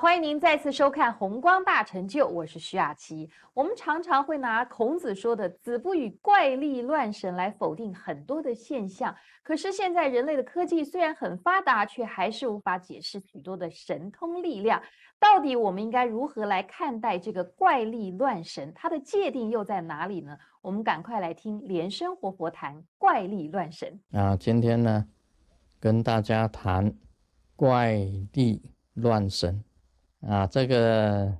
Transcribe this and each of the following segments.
欢迎您再次收看《红光大成就》，我是徐雅琪。我们常常会拿孔子说的“子不语怪力乱神”来否定很多的现象。可是现在人类的科技虽然很发达，却还是无法解释许多的神通力量。到底我们应该如何来看待这个怪力乱神？它的界定又在哪里呢？我们赶快来听莲生活佛谈怪力乱神啊！今天呢，跟大家谈怪力乱神。啊，这个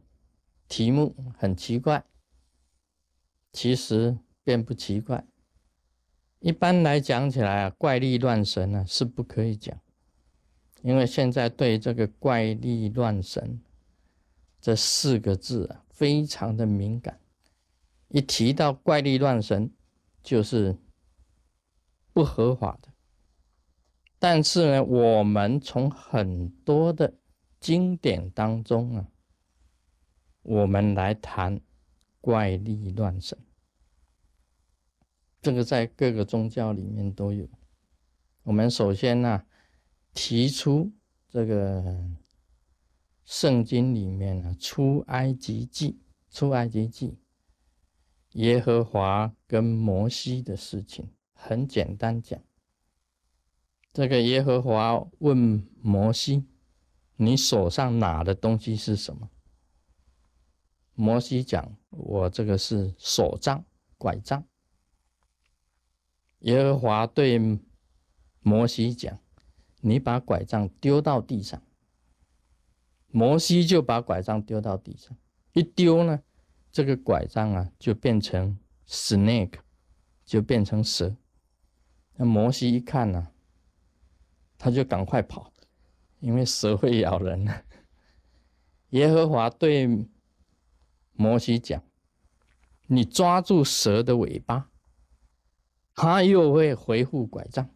题目很奇怪，其实并不奇怪。一般来讲起来啊，怪力乱神呢是不可以讲，因为现在对这个怪力乱神这四个字啊非常的敏感，一提到怪力乱神就是不合法的。但是呢，我们从很多的经典当中啊，我们来谈怪力乱神，这个在各个宗教里面都有。我们首先呢，提出这个圣经里面呢，《出埃及记》《出埃及记》，耶和华跟摩西的事情，很简单讲，这个耶和华问摩西。你手上拿的东西是什么？摩西讲：“我这个是手杖、拐杖。”耶和华对摩西讲：“你把拐杖丢到地上。”摩西就把拐杖丢到地上，一丢呢，这个拐杖啊就变成 snake，就变成蛇。那摩西一看呢，他就赶快跑。因为蛇会咬人，耶和华对摩西讲：“你抓住蛇的尾巴，它又会恢复拐杖。”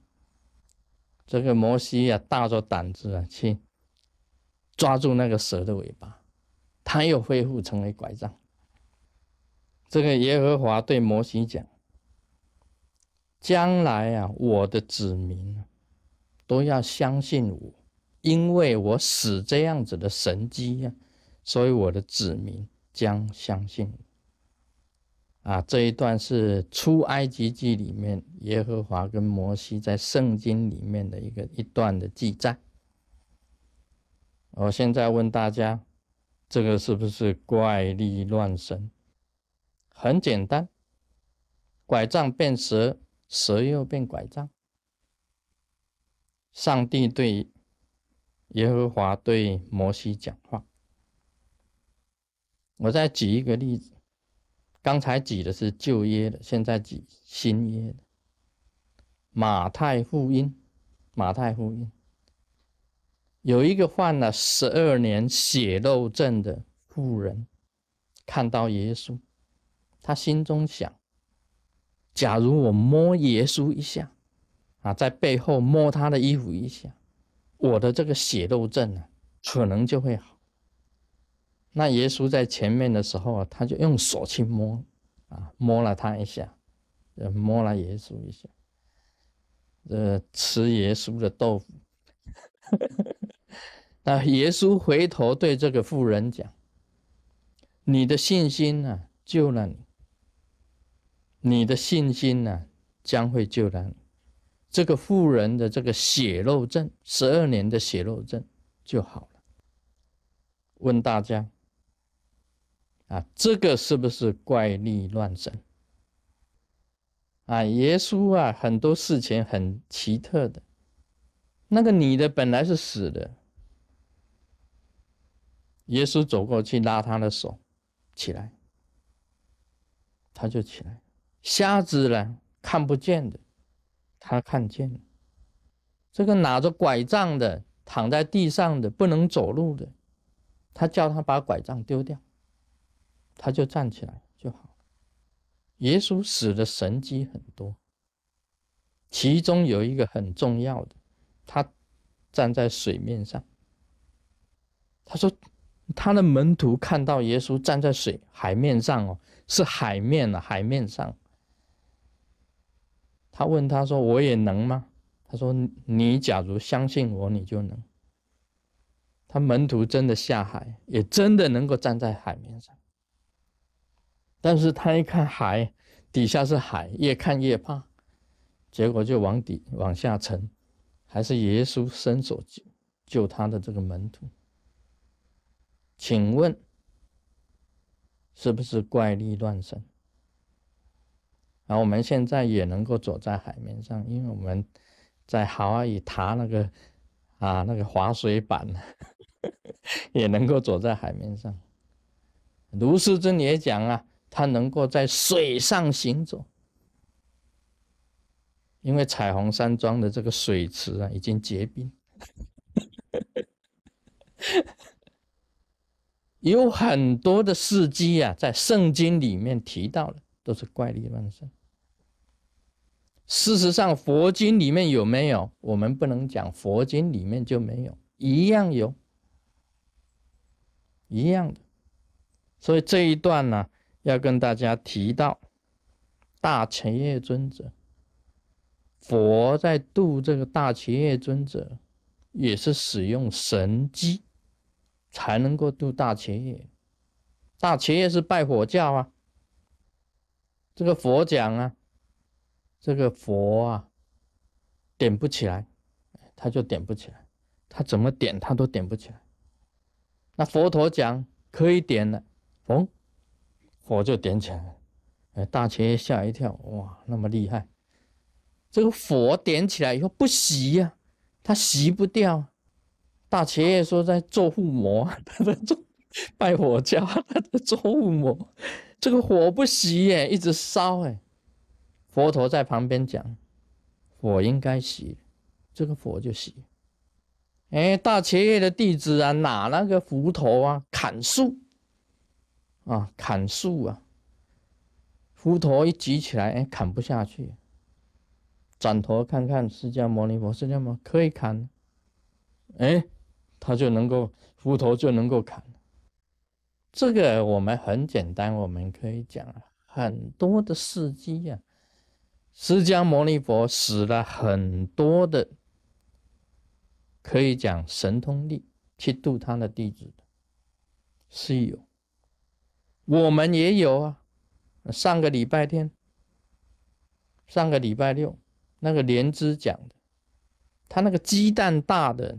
这个摩西啊，大着胆子啊，去抓住那个蛇的尾巴，它又恢复成为拐杖。这个耶和华对摩西讲：“将来啊，我的子民都要相信我。”因为我使这样子的神迹呀，所以我的子民将相信。啊，这一段是出埃及记里面耶和华跟摩西在圣经里面的一个一段的记载。我现在问大家，这个是不是怪力乱神？很简单，拐杖变蛇，蛇又变拐杖。上帝对。耶和华对摩西讲话。我再举一个例子，刚才举的是旧约的，现在举新约的。马太福音，马太福音有一个患了十二年血肉症的妇人，看到耶稣，他心中想：假如我摸耶稣一下，啊，在背后摸他的衣服一下。我的这个血肉症呢，可能就会好。那耶稣在前面的时候啊，他就用手去摸，啊，摸了他一下，呃，摸了耶稣一下，呃，吃耶稣的豆腐。那耶稣回头对这个妇人讲：“你的信心呢，救了你。你的信心呢，将会救了你。”这个妇人的这个血肉症，十二年的血肉症就好了。问大家啊，这个是不是怪力乱神？啊，耶稣啊，很多事情很奇特的。那个女的本来是死的，耶稣走过去拉她的手，起来，她就起来。瞎子呢，看不见的。他看见这个拿着拐杖的躺在地上的不能走路的，他叫他把拐杖丢掉，他就站起来就好。耶稣死的神迹很多，其中有一个很重要的，他站在水面上。他说他的门徒看到耶稣站在水海面上哦，是海面啊，海面上。他问他说：“我也能吗？”他说：“你假如相信我，你就能。”他门徒真的下海，也真的能够站在海面上。但是他一看海底下是海，越看越怕，结果就往底往下沉。还是耶稣伸手救救他的这个门徒。请问，是不是怪力乱神？啊，我们现在也能够走在海面上，因为我们在夏威夷踏那个啊那个滑水板，也能够走在海面上。卢师尊也讲啊，他能够在水上行走，因为彩虹山庄的这个水池啊已经结冰。有很多的事迹啊，在圣经里面提到了，都是怪力乱神。事实上，佛经里面有没有？我们不能讲佛经里面就没有，一样有，一样的。所以这一段呢，要跟大家提到大前业尊者，佛在度这个大前业尊者，也是使用神机。才能够度大前业，大前业是拜火教啊。这个佛讲啊，这个佛啊，点不起来，他就点不起来，他怎么点他都点不起来。那佛陀讲可以点了，哦，火就点起来了。哎，大前业吓一跳，哇，那么厉害！这个火点起来以后不熄呀，它熄不掉。大企业说在做护摩，他 在做拜火教，他在做护摩，这个火不熄耶，一直烧哎。佛陀在旁边讲，火应该熄，这个火就熄。哎，大企业的弟子啊，拿那个斧头啊，砍树啊，砍树啊，斧头一举起来，哎，砍不下去。转头看看释迦牟尼佛，释迦牟可以砍，哎。他就能够斧头就能够砍，这个我们很简单，我们可以讲很多的事迹呀。释迦牟尼佛使了很多的，可以讲神通力去度他的弟子的，是有，我们也有啊。上个礼拜天，上个礼拜六，那个莲枝讲的，他那个鸡蛋大的。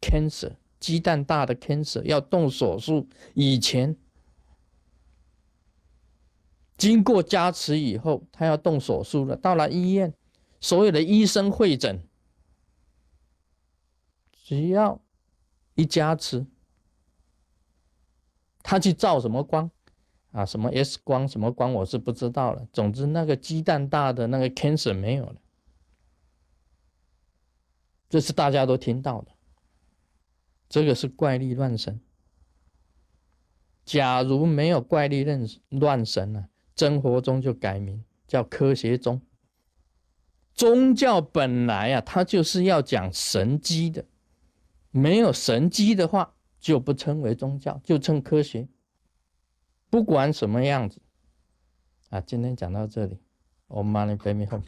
cancer 鸡蛋大的 cancer 要动手术以前，经过加持以后，他要动手术了。到了医院，所有的医生会诊，只要一加持，他去照什么光啊？什么 X 光？什么光？我是不知道了。总之，那个鸡蛋大的那个 cancer 没有了，这是大家都听到的。这个是怪力乱神。假如没有怪力乱乱神呢，真佛宗就改名叫科学宗。宗教本来啊，它就是要讲神机的，没有神机的话，就不称为宗教，就称科学。不管什么样子，啊，今天讲到这里，我 money baby home。